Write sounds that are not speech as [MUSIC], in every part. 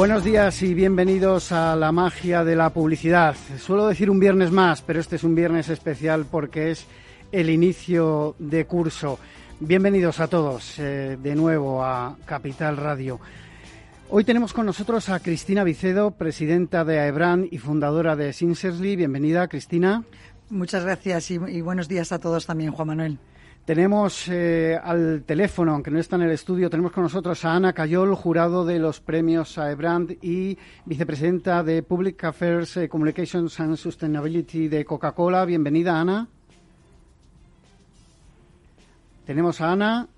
Buenos días y bienvenidos a la magia de la publicidad. Suelo decir un viernes más, pero este es un viernes especial porque es el inicio de curso. Bienvenidos a todos eh, de nuevo a Capital Radio. Hoy tenemos con nosotros a Cristina Vicedo, presidenta de AEBRAN y fundadora de Sincerely. Bienvenida, Cristina. Muchas gracias y, y buenos días a todos también, Juan Manuel. Tenemos eh, al teléfono, aunque no está en el estudio, tenemos con nosotros a Ana Cayol, jurado de los premios AEBRAND y vicepresidenta de Public Affairs, eh, Communications and Sustainability de Coca-Cola. Bienvenida, Ana. Tenemos a Ana.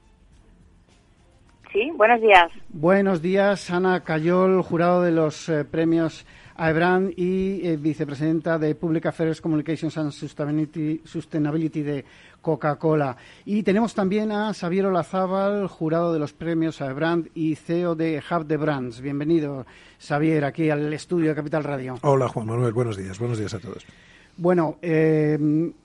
Sí, buenos días. Buenos días, Ana Cayol, jurado de los eh, premios AEBRAN y eh, vicepresidenta de Public Affairs, Communications and Sustainability, Sustainability de Coca-Cola. Y tenemos también a Xavier Olazábal, jurado de los premios AEBRAN y CEO de Hub de Brands. Bienvenido, Xavier, aquí al estudio de Capital Radio. Hola, Juan Manuel. Buenos días. Buenos días a todos. Bueno, eh,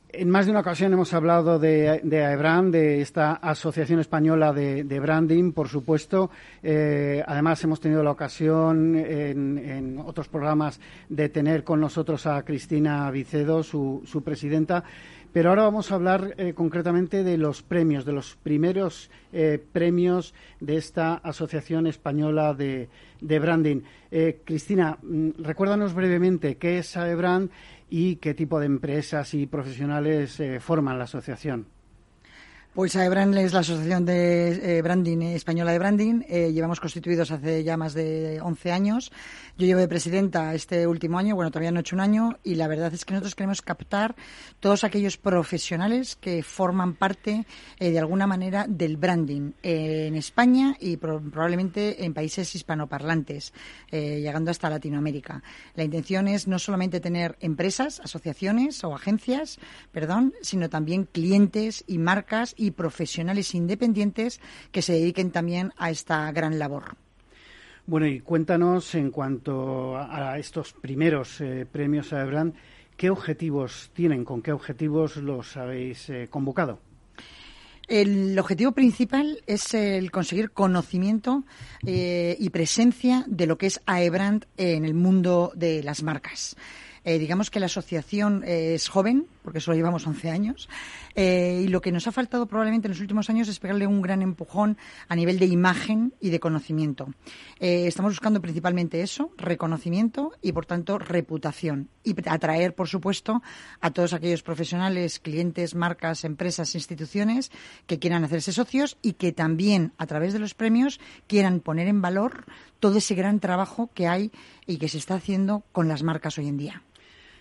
en más de una ocasión hemos hablado de, de AEBRAN, de esta Asociación Española de, Branding, por supuesto. Eh, además, hemos tenido la ocasión en, otros programas de tener con nosotros a Cristina Vicedo, su, presidenta. Pero ahora vamos a hablar eh, concretamente de los premios, de los primeros eh, premios de esta Asociación Española de, de Branding. Cristina, mm, recuérdanos brevemente qué es AEBRAN y qué tipo de empresas y profesionales eh, forman la asociación. Pues AEBRAN es la Asociación de eh, Branding Española de Branding. Eh, llevamos constituidos hace ya más de 11 años. Yo llevo de presidenta este último año, bueno, todavía no he hecho un año, y la verdad es que nosotros queremos captar todos aquellos profesionales que forman parte, eh, de alguna manera, del branding en España y pro probablemente en países hispanoparlantes, eh, llegando hasta Latinoamérica. La intención es no solamente tener empresas, asociaciones o agencias, perdón, sino también clientes y marcas y profesionales independientes que se dediquen también a esta gran labor. Bueno, y cuéntanos en cuanto a estos primeros eh, premios a ¿qué objetivos tienen? ¿Con qué objetivos los habéis eh, convocado? El objetivo principal es el conseguir conocimiento eh, y presencia de lo que es AEBRAND en el mundo de las marcas. Eh, digamos que la asociación eh, es joven, porque solo llevamos 11 años, eh, y lo que nos ha faltado probablemente en los últimos años es pegarle un gran empujón a nivel de imagen y de conocimiento. Estamos buscando principalmente eso, reconocimiento y, por tanto, reputación. Y atraer, por supuesto, a todos aquellos profesionales, clientes, marcas, empresas, instituciones que quieran hacerse socios y que también, a través de los premios, quieran poner en valor todo ese gran trabajo que hay y que se está haciendo con las marcas hoy en día.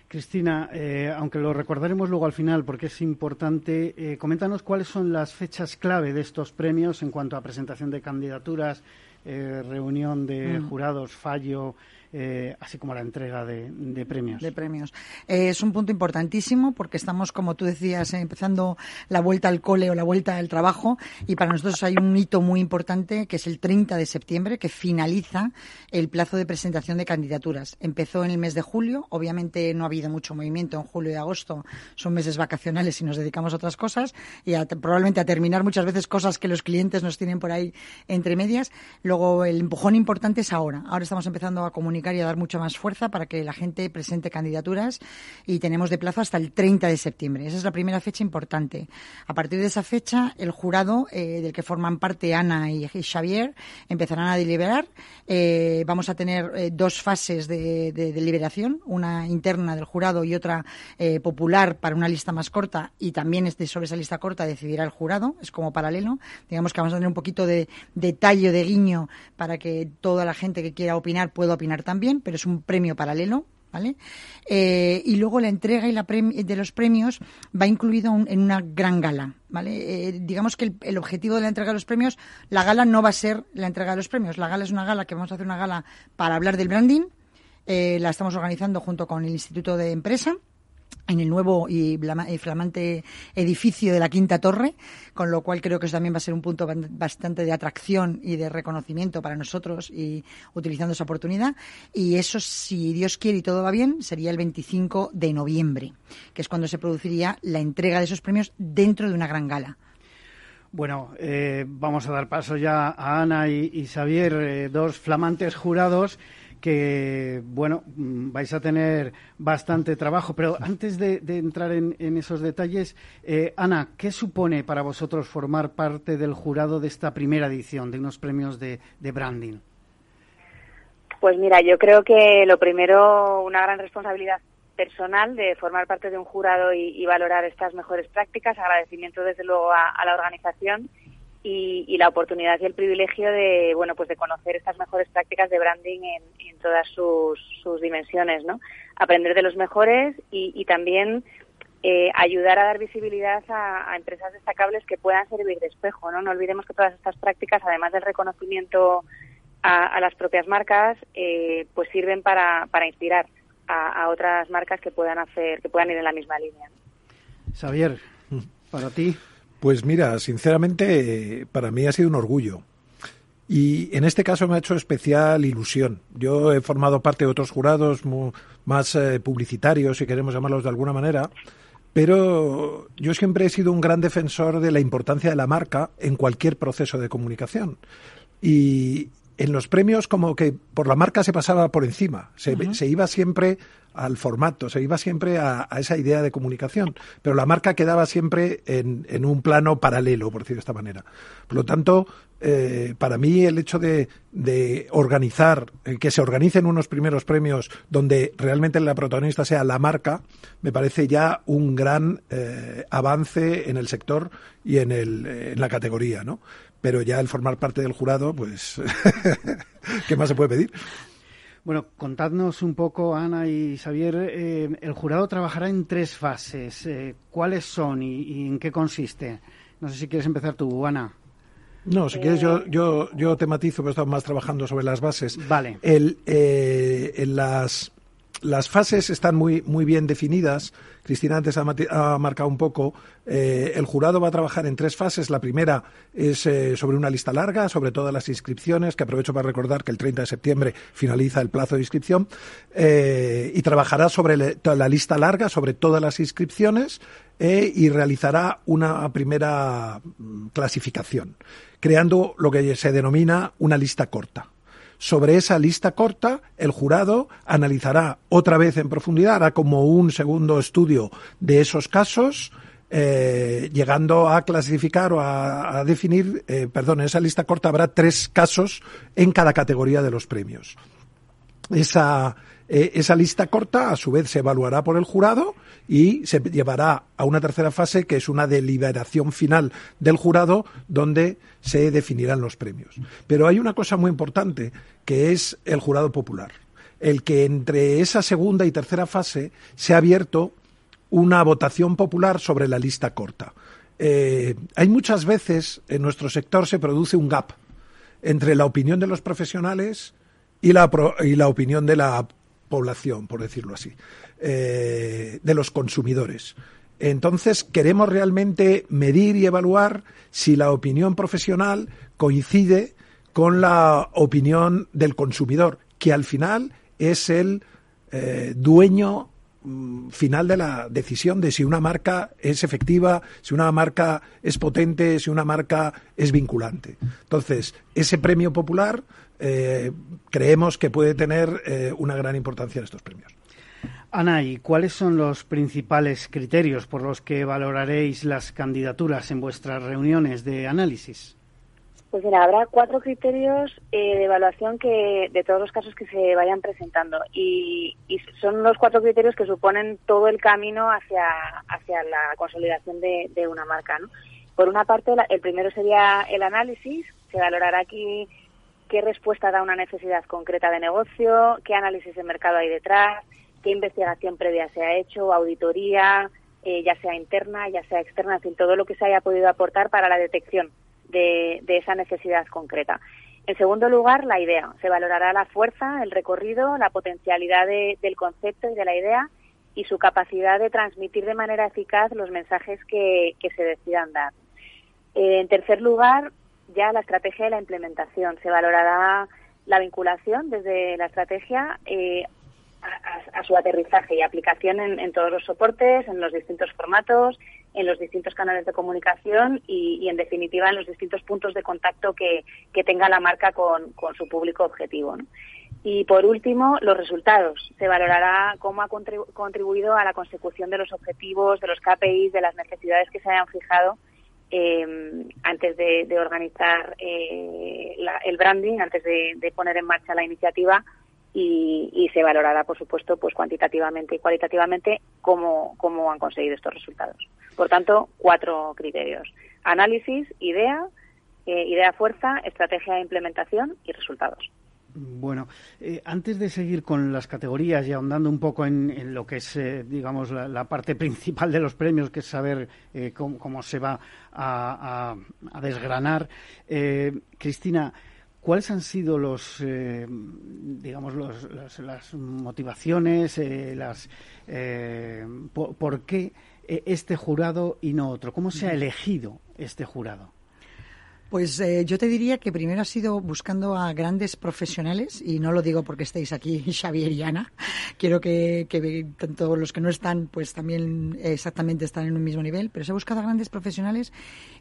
Cristina, eh, aunque lo recordaremos luego al final porque es importante, eh, coméntanos cuáles son las fechas clave de estos premios en cuanto a presentación de candidaturas, eh, reunión de mm. jurados, fallo, eh, así como la entrega de, premios. De premios. Eh, es un punto importantísimo porque estamos, como tú decías, eh, empezando la vuelta al cole o la vuelta al trabajo y para nosotros hay un hito muy importante que es el 30 de septiembre que finaliza el plazo de presentación de candidaturas. Empezó en el mes de julio, obviamente no ha habido mucho movimiento en julio y agosto, son meses vacacionales y nos dedicamos a otras cosas y a, probablemente a terminar muchas veces cosas que los clientes nos tienen por ahí entre medias. Luego el empujón importante es ahora. Ahora estamos empezando a comunicar comunicar y a dar mucha más fuerza para que la gente presente candidaturas y tenemos de plazo hasta el 30 de septiembre. Esa es la primera fecha importante. A partir de esa fecha, el jurado eh, del que forman parte Ana y Xavier empezarán a deliberar. Eh, vamos a tener eh, dos fases de, deliberación, una interna del jurado y otra popular para una lista más corta y también sobre esa lista corta decidirá el jurado. Es como paralelo. Digamos que vamos a tener un poquito de detalle, de guiño para que toda la gente que quiera opinar pueda opinar también, pero es un premio paralelo ¿vale? Eh, y luego la entrega y la de los premios va incluido en una gran gala, ¿vale? Eh, digamos que el, objetivo de la entrega de los premios, la gala no va a ser la entrega de los premios, la gala es una gala que vamos a hacer una gala para hablar del branding, eh, la estamos organizando junto con el Instituto de Empresa en el nuevo y flamante edificio de la Quinta Torre, con lo cual creo que eso también va a ser un punto bastante de atracción y de reconocimiento para nosotros y utilizando esa oportunidad. Y eso, si Dios quiere y todo va bien, sería el 25 de noviembre, que es cuando se produciría la entrega de esos premios dentro de una gran gala. Bueno, eh, vamos a dar paso ya a Ana y, Xavier, eh, dos flamantes jurados que, bueno, mm, vais a tener bastante trabajo. Pero antes de, entrar en, esos detalles, eh, Ana, ¿qué supone para vosotros formar parte del jurado de esta primera edición de unos premios de, branding? Pues mira, yo creo que lo primero, una gran responsabilidad personal de formar parte de un jurado y, valorar estas mejores prácticas. Agradecimiento desde luego a la organización y, la oportunidad y el privilegio de bueno pues de conocer estas mejores prácticas de branding en, todas sus, dimensiones no aprender de los mejores y, también eh, ayudar a dar visibilidad a, empresas destacables que puedan servir de espejo no no olvidemos que todas estas prácticas además del reconocimiento a, las propias marcas eh, pues sirven para, para inspirar a, otras marcas que puedan hacer que puedan ir en la misma línea. Xavier para ti pues mira, sinceramente, para mí ha sido un orgullo. Y en este caso me ha hecho especial ilusión. Yo he formado parte de otros jurados más eh, publicitarios, si queremos llamarlos de alguna manera, pero yo siempre he sido un gran defensor de la importancia de la marca en cualquier proceso de comunicación. Y en los premios como que por la marca se pasaba por encima, se, se iba siempre al formato, se iba siempre a, esa idea de comunicación, pero la marca quedaba siempre en, en, un plano paralelo, por decirlo de esta manera. Por lo tanto, eh, para mí el hecho de, de organizar, eh, que se organicen unos primeros premios donde realmente la protagonista sea la marca, me parece ya un gran eh, avance en el sector y en, el, en la categoría, ¿no? Pero ya el formar parte del jurado, pues, [LAUGHS] ¿qué más se puede pedir? Bueno, contadnos un poco, Ana y Xavier. Eh, el jurado trabajará en tres fases. Eh, ¿Cuáles son y, en qué consiste? No sé si quieres empezar tú, Ana. No, si quieres yo, yo, yo tematizo, pero estamos más trabajando sobre las bases. Vale. El, eh, en las las fases están muy, muy bien definidas. Cristina antes ha, marcado un poco. Eh, el jurado va a trabajar en tres fases. La primera es eh, sobre una lista larga, sobre todas las inscripciones, que aprovecho para recordar que el 30 de septiembre finaliza el plazo de inscripción. Eh, y trabajará sobre la lista larga, sobre todas las inscripciones, y realizará una primera mm, clasificación, creando lo que se denomina una lista corta. Sobre esa lista corta, el jurado analizará otra vez en profundidad, hará como un segundo estudio de esos casos, eh, llegando a clasificar o a, definir, eh, perdón, en esa lista corta habrá tres casos en cada categoría de los premios. Esa, eh, esa lista corta, a su vez, se evaluará por el jurado y se llevará a una tercera fase, que es una deliberación final del jurado, donde se definirán los premios. Pero hay una cosa muy importante, que es el jurado popular. El que entre esa segunda y tercera fase se ha abierto una votación popular sobre la lista corta. Eh, hay muchas veces en nuestro sector se produce un gap entre la opinión de los profesionales y la, y la opinión de la población, por decirlo así, eh, de los consumidores. Entonces, queremos realmente medir y evaluar si la opinión profesional coincide con la opinión del consumidor, que al final es el eh, dueño mm, final de la decisión de si una marca es efectiva, si una marca es potente, si una marca es vinculante. Entonces, ese premio popular eh, creemos que puede tener eh, una gran importancia en estos premios. Ana, ¿y cuáles son los principales criterios por los que valoraréis las candidaturas en vuestras reuniones de análisis? Pues mira, habrá cuatro criterios eh, de evaluación que de todos los casos que se vayan presentando y, son los cuatro criterios que suponen todo el camino hacia, hacia la consolidación de, una marca. Por una parte, el primero sería el análisis. Se valorará aquí qué respuesta da una necesidad concreta de negocio, qué análisis de mercado hay detrás, qué investigación previa se ha hecho, auditoría, eh, ya sea interna, ya sea externa, en fin, todo lo que se haya podido aportar para la detección de, esa necesidad concreta. En segundo lugar, la idea. Se valorará la fuerza, el recorrido, la potencialidad del concepto y de la idea y su capacidad de transmitir de manera eficaz los mensajes que, se decidan dar. Eh, en tercer lugar, ya la estrategia y la implementación. Se valorará la vinculación desde la estrategia eh, a, su aterrizaje y aplicación en, todos los soportes, en los distintos formatos, en los distintos canales de comunicación y, en definitiva, en los distintos puntos de contacto que, tenga la marca con, su público objetivo. Y por último, los resultados. Se valorará cómo ha contribuido a la consecución de los objetivos, de los KPIs, de las necesidades que se hayan fijado eh, antes de, organizar eh, el branding, antes de, poner en marcha la iniciativa y, se valorará, por supuesto, pues cuantitativamente y cualitativamente cómo, cómo han conseguido estos resultados. Por tanto, cuatro criterios. Análisis, idea, eh, idea fuerza, estrategia de implementación y resultados. Bueno, eh, antes de seguir con las categorías y ahondando un poco en, lo que es, eh, digamos, la, parte [LAUGHS] principal de los premios, que es saber cómo, se va a, a desgranar, Cristina, ¿Cuáles han sido los, eh, digamos, las motivaciones, eh, las, eh, por, qué este jurado y no otro? ¿Cómo se ha elegido este jurado? Pues eh, yo te diría que primero ha sido buscando a grandes profesionales, y no lo digo porque estéis aquí, [LAUGHS] Xavier y Ana. Quiero que, que tanto los que no están, pues también exactamente están en un mismo nivel, pero se ha buscado a grandes profesionales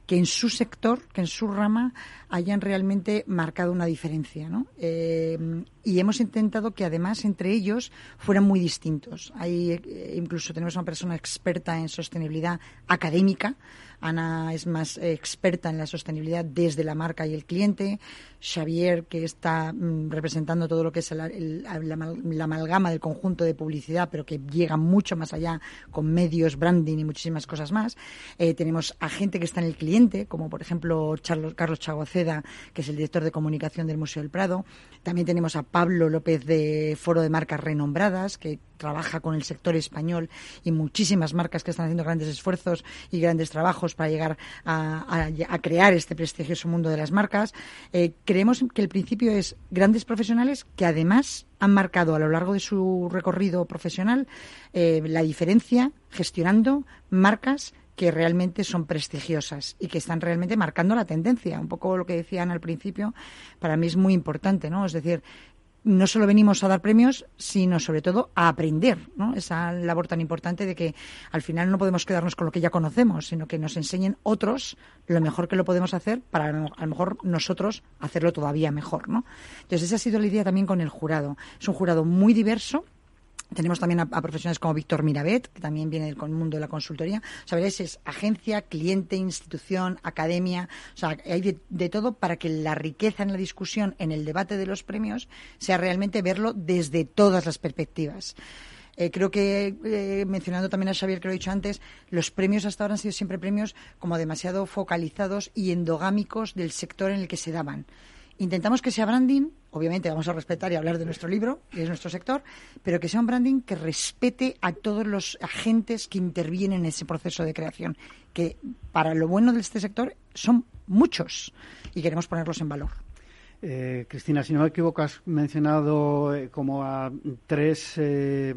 que en su sector, que en su rama, hayan realmente marcado una diferencia. ¿no? Eh, y hemos intentado que además entre ellos fueran muy distintos. Hay, eh, incluso tenemos una persona experta en sostenibilidad académica, Ana es más experta en la sostenibilidad desde la marca y el cliente. Xavier, que está mm, representando todo lo que es la, amalgama del conjunto de publicidad, pero que llega mucho más allá con medios, branding y muchísimas cosas más. Eh, tenemos a gente que está en el cliente, como por ejemplo Carlos Chagoceda, que es el director de comunicación del Museo del Prado. También tenemos a Pablo López de Foro de Marcas Renombradas, que trabaja con el sector español y muchísimas marcas que están haciendo grandes esfuerzos y grandes trabajos para llegar a, crear este prestigioso mundo de las marcas. Eh, creemos que el principio es grandes profesionales que además han marcado a lo largo de su recorrido profesional eh, la diferencia gestionando marcas que realmente son prestigiosas y que están realmente marcando la tendencia. Un poco lo que decían al principio, para mí es muy importante, ¿no? Es decir, no solo venimos a dar premios, sino sobre todo a aprender, ¿no? Esa labor tan importante de que al final no podemos quedarnos con lo que ya conocemos, sino que nos enseñen otros lo mejor que lo podemos hacer para a lo mejor nosotros hacerlo todavía mejor, ¿no? Entonces esa ha sido la idea también con el jurado. Es un jurado muy diverso, tenemos también a, profesionales como Víctor Mirabet, que también viene del mundo de la consultoría. O sea, es agencia, cliente, institución, academia. O sea, hay de, todo para que la riqueza en la discusión, en el debate de los premios, sea realmente verlo desde todas las perspectivas. Eh, creo que, eh, mencionando también a Xavier, que lo he dicho antes, los premios hasta ahora han sido siempre premios como demasiado focalizados y endogámicos del sector en el que se daban. Intentamos que sea branding, obviamente vamos a respetar y hablar de nuestro libro, y de nuestro sector, pero que sea un branding que respete a todos los agentes que intervienen en ese proceso de creación, que para lo bueno de este sector son muchos y queremos ponerlos en valor. Eh, Cristina, si no me equivoco, has mencionado eh, como a tres eh,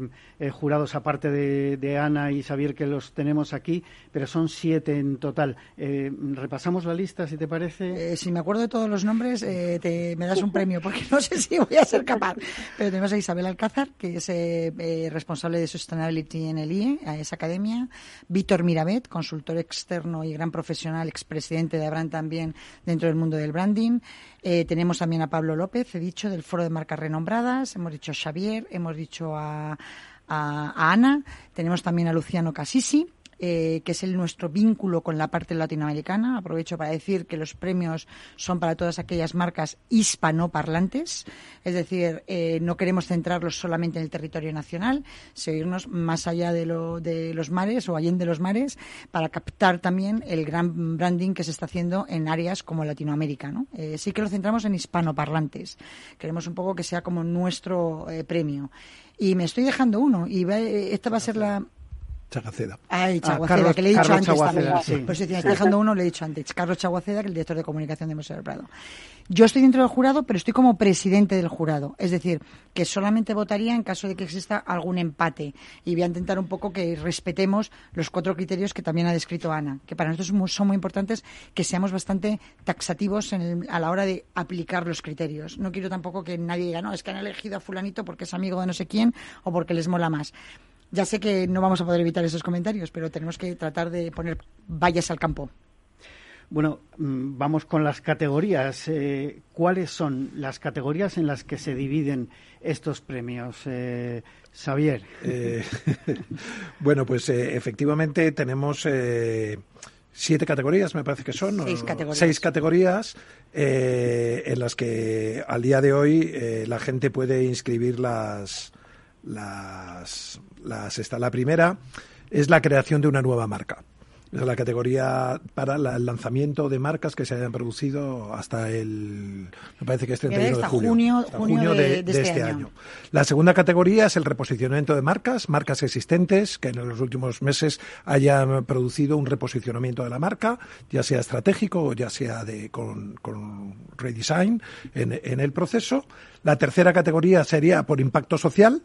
jurados, aparte de, Ana y Xavier, que los tenemos aquí, pero son siete en total. repasamos la lista, si te parece. si me acuerdo de todos los nombres, te, me das un premio, porque no sé si voy a ser capaz. Pero tenemos a Isabel Alcázar, que es responsable de Sustainability en el IE, a esa academia. Víctor Mirabet, consultor externo y gran profesional, expresidente de Abran también dentro del mundo del branding. tenemos también a Pablo López, he dicho, del Foro de Marcas Renombradas, hemos dicho a Xavier, hemos dicho a, a Ana, tenemos también a Luciano Casisi, eh, que es el, nuestro vínculo con la parte latinoamericana. Aprovecho para decir que los premios son para todas aquellas marcas hispanoparlantes, es decir, eh, no queremos centrarlos solamente en el territorio nacional, seguirnos más allá de, lo, de los mares o allá de los mares para captar también el gran branding que se está haciendo en áreas como Latinoamérica. ¿no? Eh, sí que lo centramos en hispanoparlantes. Queremos un poco que sea como nuestro premio. Y me estoy dejando uno, y esta va a ser la, Chagaceda. Ay, Chaguaceda, que le he dicho antes Chaguaceda, Sí. Dejando uno, le he dicho antes. Carlos Chaguaceda, que es el director de comunicación de Museo del Prado. Yo estoy dentro del jurado, pero estoy como presidente del jurado. Es decir, que solamente votaría en caso de que exista algún empate. Y voy a intentar un poco que respetemos los cuatro criterios que también ha descrito Ana, que para nosotros son muy importantes que seamos bastante taxativos a la hora de aplicar los criterios. No quiero tampoco que nadie diga, no, es que han elegido a fulanito porque es amigo de no sé quién o porque les mola más. Ya sé que no vamos a poder evitar esos comentarios, pero tenemos que tratar de poner vallas al campo. Bueno, mm, vamos con las categorías. Eh, ¿Cuáles son las categorías en las que se dividen estos premios? Eh, Xavier. Eh, [LAUGHS] bueno, pues efectivamente tenemos siete categorías, me parece que son. Seis categorías. Seis categorías en las que al día de hoy la gente puede inscribir las, las, las, la primera es la creación de una nueva marca. Es la categoría para el lanzamiento de marcas que se hayan producido hasta el, me parece que es 31 de julio, junio, de, este, este año. La segunda categoría es el reposicionamiento de marcas, marcas existentes que en los últimos meses hayan producido un reposicionamiento de la marca, ya sea estratégico o ya sea de, con, con redesign en, en el proceso. La tercera categoría sería por impacto social,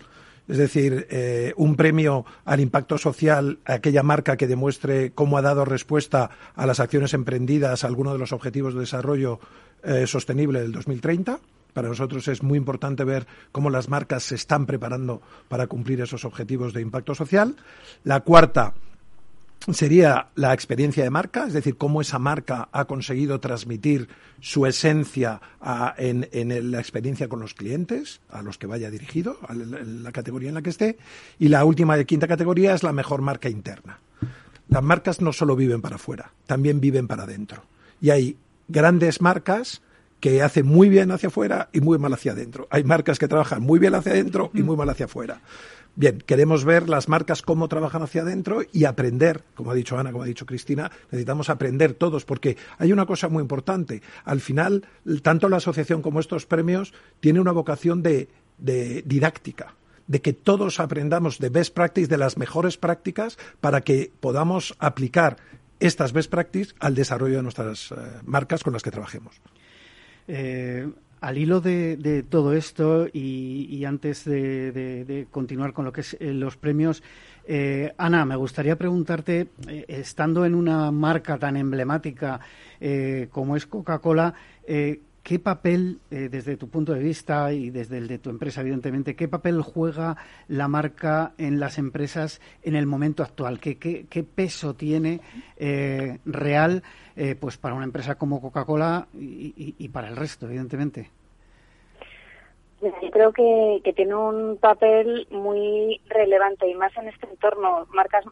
es decir, eh, un premio al impacto social a aquella marca que demuestre cómo ha dado respuesta a las acciones emprendidas a alguno de los objetivos de desarrollo eh, sostenible del 2030. Para nosotros es muy importante ver cómo las marcas se están preparando para cumplir esos objetivos de impacto social. La cuarta sería la experiencia de marca, es decir, cómo esa marca ha conseguido transmitir su esencia en, la experiencia con los clientes, a los que vaya dirigido, a la, categoría en la que esté. Y la última de quinta categoría es la mejor marca interna. Las marcas no solo viven para afuera, también viven para adentro. Y hay grandes marcas que hacen muy bien hacia afuera y muy mal hacia adentro. Hay marcas que trabajan muy bien hacia adentro y muy mal hacia afuera. Bien, queremos ver las marcas cómo trabajan hacia adentro y aprender, como ha dicho Ana, como ha dicho Cristina, necesitamos aprender todos, porque hay una cosa muy importante. Al final, tanto la asociación como estos premios tienen una vocación de, didáctica de que todos aprendamos de best practice, de las mejores prácticas, para que podamos aplicar estas best practices al desarrollo de nuestras eh, marcas con las que trabajemos. Eh, al hilo de, todo esto y, antes de, continuar con lo que es eh, los premios, eh, Ana, me gustaría preguntarte, eh, estando en una marca tan emblemática como es Coca-Cola, ¿Qué papel, desde tu punto de vista y desde el de tu empresa, evidentemente, qué papel juega la marca en las empresas en el momento actual? ¿Qué, qué, peso tiene real eh, pues para una empresa como Coca-Cola y, para el resto, evidentemente. Yo creo que, tiene un papel muy relevante y más en este entorno. Marcas,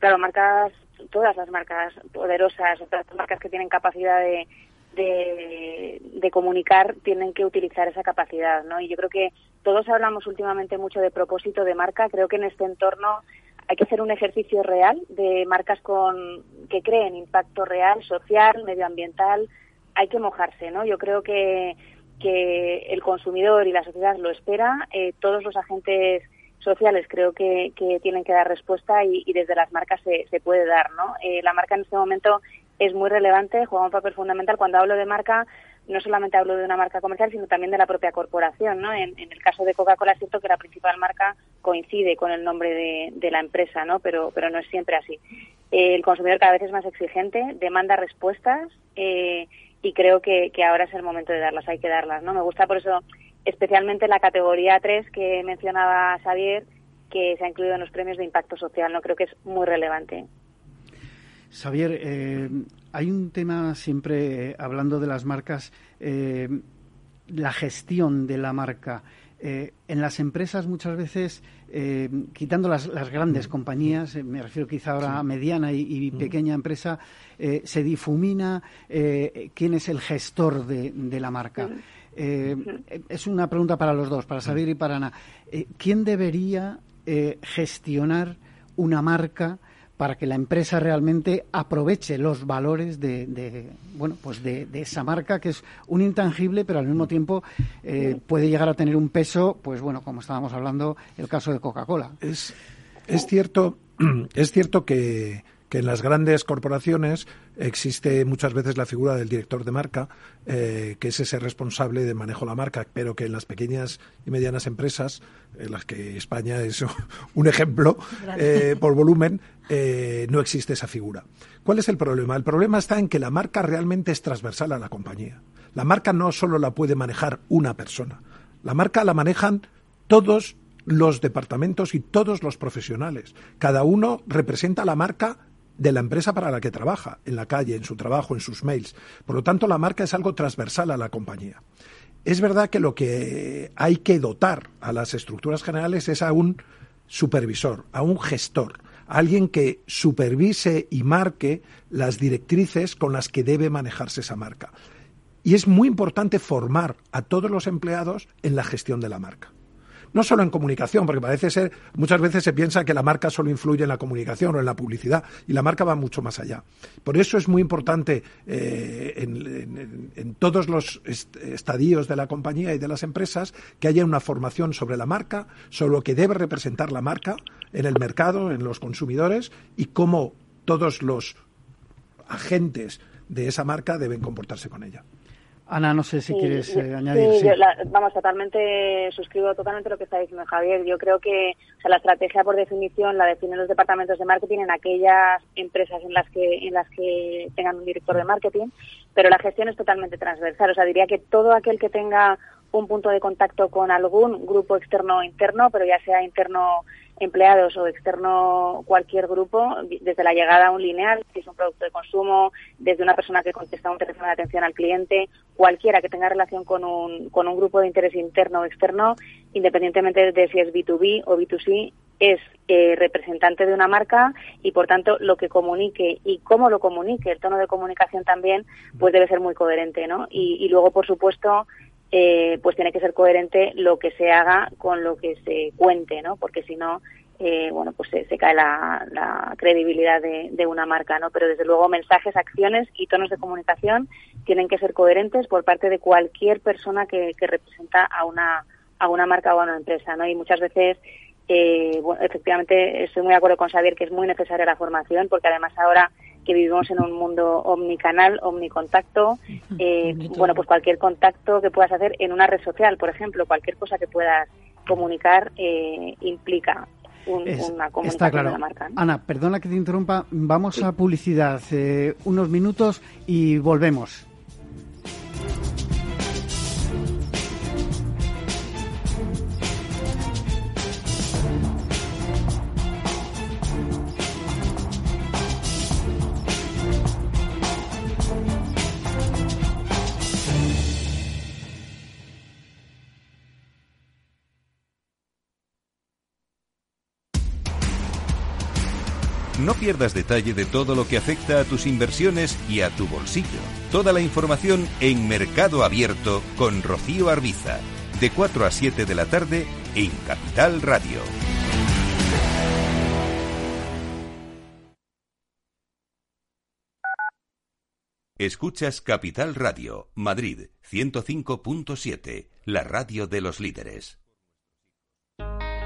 claro, marcas, todas las marcas poderosas, todas las marcas que tienen capacidad de, de, comunicar tienen que utilizar esa capacidad, ¿no? Y yo creo que todos hablamos últimamente mucho de propósito de marca. Creo que en este entorno hay que hacer un ejercicio real de marcas con que creen impacto real, social, medioambiental. Hay que mojarse, ¿no? Yo creo que, que el consumidor y la sociedad lo espera. Eh, todos los agentes sociales creo que, que, tienen que dar respuesta y, desde las marcas se, se puede dar, ¿no? Eh, la marca en este momento es muy relevante, juega un papel fundamental. Cuando hablo de marca, no solamente hablo de una marca comercial, sino también de la propia corporación. ¿no? En, el caso de Coca-Cola es cierto que la principal marca coincide con el nombre de, la empresa, ¿no? pero, pero no es siempre así. Eh, el consumidor cada vez es más exigente, demanda respuestas eh, y creo que, que, ahora es el momento de darlas, hay que darlas. ¿no? Me gusta por eso especialmente la categoría 3 que mencionaba Xavier, que se ha incluido en los premios de impacto social. No creo que es muy relevante. Xavier, eh, hay un tema siempre, eh, hablando de las marcas, eh, la gestión de la marca. en las empresas muchas veces, quitando las, grandes mm. compañías, me refiero quizá ahora a mediana y, mm. pequeña empresa, se difumina quién es el gestor de, la marca. es una pregunta para los dos, para Xavier y para Ana. ¿Quién debería gestionar una marca? Para que la empresa realmente aproveche los valores de, bueno pues de, esa marca que es un intangible pero al mismo tiempo eh, puede llegar a tener un peso pues bueno como estábamos hablando el caso de Coca-Cola. Es es cierto [CLEARS THROAT] es cierto que que en las grandes corporaciones existe muchas veces la figura del director de marca, eh, que es ese responsable de manejo de la marca, pero que en las pequeñas y medianas empresas, en las que España es [LAUGHS] un ejemplo eh, por volumen, eh, no existe esa figura. ¿Cuál es el problema? El problema está en que la marca realmente es transversal a la compañía. La marca no solo la puede manejar una persona, la marca la manejan todos los departamentos y todos los profesionales. Cada uno representa la marca de la empresa para la que trabaja, en la calle, en su trabajo, en sus mails. Por lo tanto, la marca es algo transversal a la compañía. Es verdad que lo que hay que dotar a las estructuras generales es a un supervisor, a un gestor, a alguien que supervise y marque las directrices con las que debe manejarse esa marca. Y es muy importante formar a todos los empleados en la gestión de la marca no solo en comunicación, porque parece ser, muchas veces se piensa que la marca solo influye en la comunicación o en la publicidad, y la marca va mucho más allá. Por eso es muy importante eh, en, todos los estadios de la compañía y de las empresas que haya una formación sobre la marca, sobre lo que debe representar la marca en el mercado, en los consumidores, y cómo todos los agentes de esa marca deben comportarse con ella. Ana, no sé si quieres eh, añadir. Sí, vamos, totalmente, suscribo totalmente lo que está diciendo Javier. Yo creo que la estrategia, por definición, la definen los departamentos de marketing en aquellas empresas en las que en las que tengan un director de marketing, pero la gestión es totalmente transversal. O sea, diría que todo aquel que tenga un punto de contacto con algún grupo externo o interno, pero ya sea interno empleados o externo cualquier grupo, desde la llegada a un lineal, si es un producto de consumo, desde una persona que contesta un teléfono de atención al cliente, cualquiera que tenga relación con un, con un grupo de interés interno o externo, independientemente de si es B2B o B2C, es eh, representante de una marca y, por tanto, lo que comunique y cómo lo comunique, el tono de comunicación también, pues debe ser muy coherente, ¿no? Y, y luego, por supuesto, eh, pues tiene que ser coherente lo que se haga con lo que se cuente, ¿no? Porque si no, eh, bueno, pues se, cae la, credibilidad de, una marca, ¿no? Pero desde luego mensajes, acciones y tonos de comunicación tienen que ser coherentes por parte de cualquier persona que, representa a una a una marca o a una empresa, ¿no? Y muchas veces eh, efectivamente estoy muy de acuerdo con Xavier que es muy necesaria la formación porque además ahora que vivimos en un mundo omnicanal, omnicontacto, eh, bueno, pues cualquier contacto que puedas hacer en una red social, por ejemplo, cualquier cosa que puedas comunicar eh, implica una comunicación está claro. de la marca. Ana, perdona que te interrumpa, vamos a publicidad, eh, unos minutos y volvemos. No pierdas detalle de todo lo que afecta a tus inversiones y a tu bolsillo. Toda la información en Mercado Abierto con Rocío Arbiza, de 4 a 7 de la tarde en Capital Radio. Escuchas Capital Radio, Madrid 105.7, la radio de los líderes.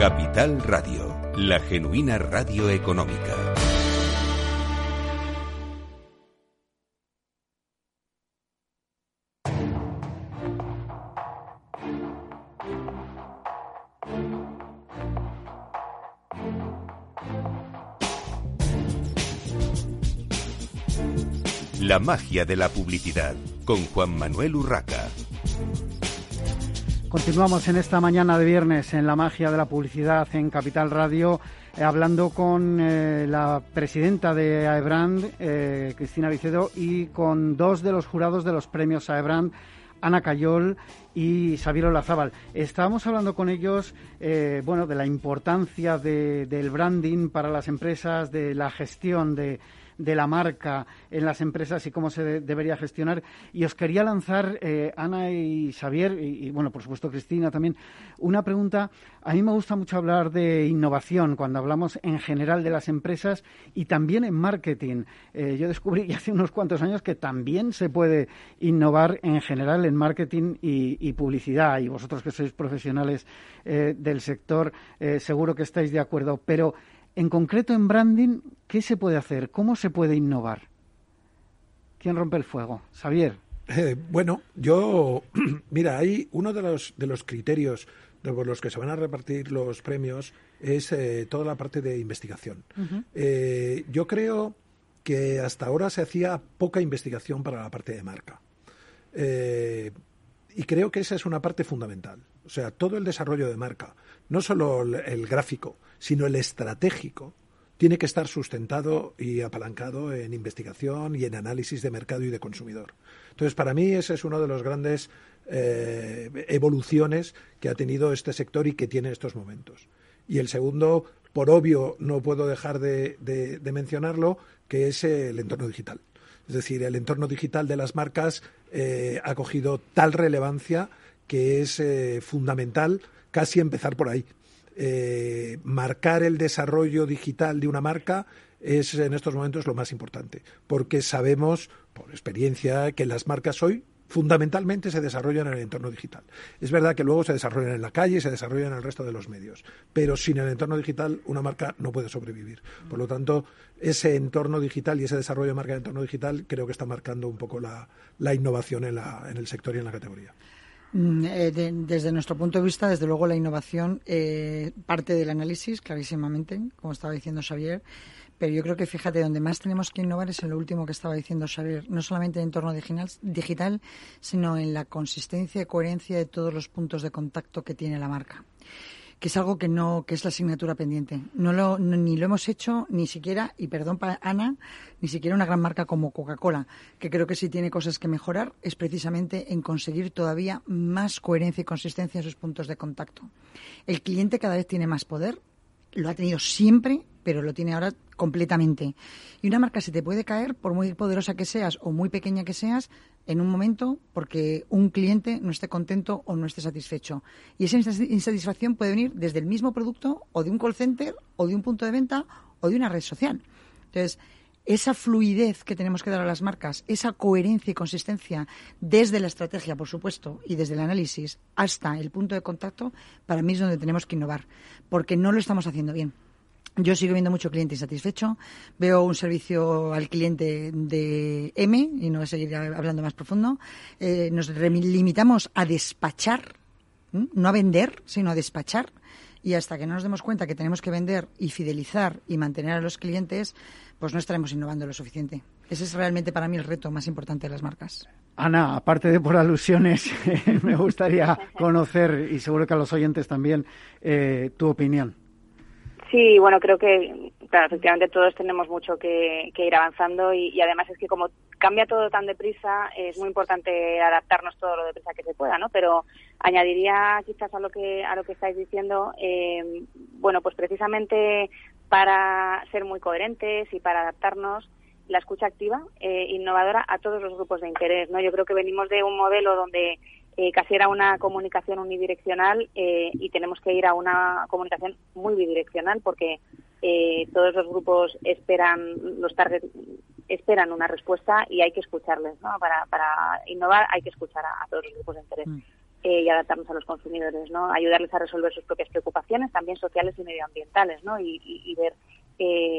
Capital Radio, la genuina radio económica. La magia de la publicidad con Juan Manuel Urraca. Continuamos en esta mañana de viernes en la magia de la publicidad en Capital Radio, eh, hablando con eh, la presidenta de AEBRAND, eh, Cristina Vicedo, y con dos de los jurados de los premios AEBRAND, Ana Cayol y Xavier Olazábal. Estábamos hablando con ellos, bueno, de la importancia del branding para las empresas, de la gestión de de la marca en las empresas y cómo se debería gestionar. Y os quería lanzar, eh, Ana y Xavier, y, bueno, por supuesto Cristina también, una pregunta. A mí me gusta mucho hablar de innovación cuando hablamos en general de las empresas y también en marketing. Eh, yo descubrí hace unos cuantos años que también se puede innovar en general en marketing y, publicidad. Y vosotros que sois profesionales eh, del sector, seguro que estáis de acuerdo. Pero en concreto, en branding, ¿qué se puede hacer? ¿Cómo se puede innovar? ¿Quién rompe el fuego? Xavier. Eh, bueno, yo, [CLEARS THROAT] mira, hay uno de los, de los criterios por los que se van a repartir los premios es eh, toda la parte de investigación. Eh, yo creo que hasta ahora se hacía poca investigación para la parte de marca. y creo que esa es una parte fundamental. O sea, todo el desarrollo de marca, no solo el gráfico, sino el estratégico, tiene que estar sustentado y apalancado en investigación y en análisis de mercado y de consumidor. Entonces, para mí, ese es uno de los grandes eh, evoluciones que ha tenido este sector y que tiene en estos momentos. Y el segundo, por obvio, no puedo dejar de, mencionarlo, que es el entorno digital. Es decir, el entorno digital de las marcas eh, ha cogido tal relevancia que es eh, fundamental casi empezar por ahí. Eh, marcar el desarrollo digital de una marca es en estos momentos lo más importante, porque sabemos por experiencia que las marcas hoy fundamentalmente se desarrollan en el entorno digital. Es verdad que luego se desarrollan en la calle y se desarrollan en el resto de los medios, pero sin el entorno digital una marca no puede sobrevivir. Por lo tanto, ese entorno digital y ese desarrollo de marca en entorno digital creo que está marcando un poco la, innovación en, en el sector y en la categoría. Mm, eh, desde nuestro punto de vista, desde luego, la innovación eh, parte del análisis, clarísimamente, como estaba diciendo Xavier. Pero yo creo que, fíjate, donde más tenemos que innovar es en lo último que estaba diciendo Xavier. No solamente en entorno digital, digital sino en la consistencia y coherencia de todos los puntos de contacto que tiene la marca que es algo que no que es la asignatura pendiente. No lo ni lo hemos hecho ni siquiera y perdón para Ana, ni siquiera una gran marca como Coca-Cola, que creo que sí tiene cosas que mejorar es precisamente en conseguir todavía más coherencia y consistencia en sus puntos de contacto. El cliente cada vez tiene más poder, lo ha tenido siempre, pero lo tiene ahora completamente. Y una marca se te puede caer, por muy poderosa que seas o muy pequeña que seas, en un momento porque un cliente no esté contento o no esté satisfecho. Y esa insatisfacción puede venir desde el mismo producto o de un call center o de un punto de venta o de una red social. Entonces, esa fluidez que tenemos que dar a las marcas, esa coherencia y consistencia desde la estrategia, por supuesto, y desde el análisis hasta el punto de contacto, para mí es donde tenemos que innovar, porque no lo estamos haciendo bien. Yo sigo viendo mucho cliente insatisfecho. Veo un servicio al cliente de M, y no voy a seguir hablando más profundo. Eh, nos limitamos a despachar no a vender, sino a despachar. Y hasta que no nos demos cuenta que tenemos que vender y fidelizar y mantener a los clientes, pues no estaremos innovando lo suficiente. Ese es realmente para mí el reto más importante de las marcas. Ana, aparte de por alusiones, [LAUGHS] me gustaría conocer, y seguro que a los oyentes también, eh, tu opinión. Sí, bueno, creo que, claro, efectivamente todos tenemos mucho que, ir avanzando y, además es que como cambia todo tan deprisa, es muy importante adaptarnos todo lo deprisa que se pueda, ¿no? Pero añadiría quizás a lo que a lo que estáis diciendo, eh, bueno, pues precisamente para ser muy coherentes y para adaptarnos, la escucha activa, eh, innovadora a todos los grupos de interés, ¿no? Yo creo que venimos de un modelo donde eh, casi era una comunicación unidireccional eh, y tenemos que ir a una comunicación muy bidireccional porque eh, todos los grupos esperan los target esperan una respuesta y hay que escucharles ¿no? para, para innovar hay que escuchar a, todos los grupos de interés mm. y adaptarnos a los consumidores no ayudarles a resolver sus propias preocupaciones también sociales y medioambientales no y, ver